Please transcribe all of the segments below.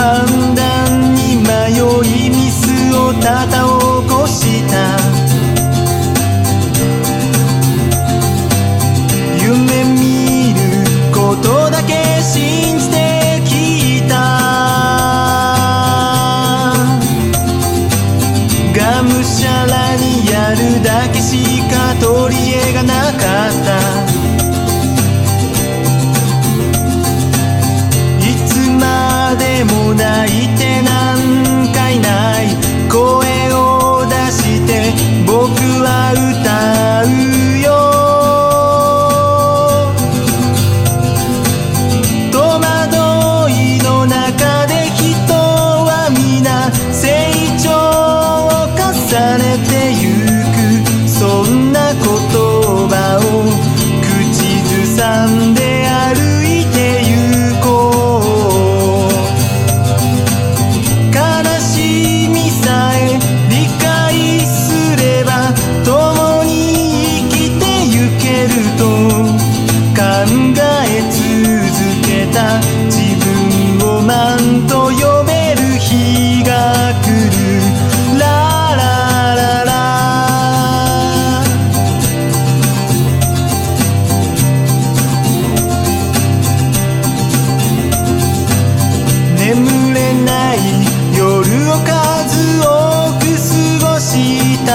判断に迷いミスをたた起こした。夢見ることだけ信じてきた。がむしゃらにやるだけしか取り柄がなかった。数多く過ごした。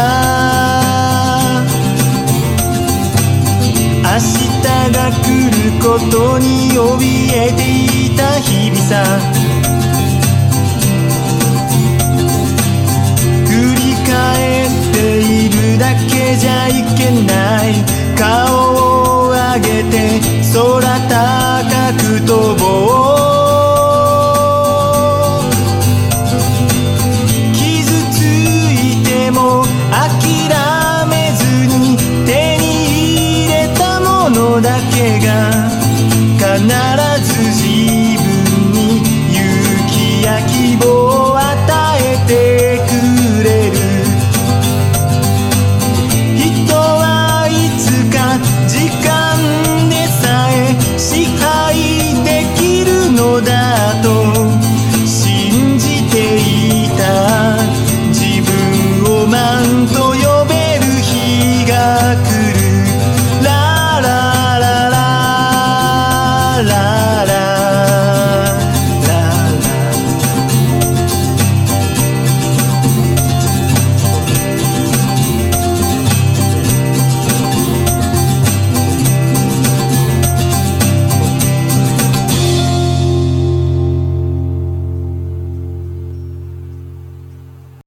明日が来ることに怯えていた日々さ。振り返っているだけじゃいけない。必ず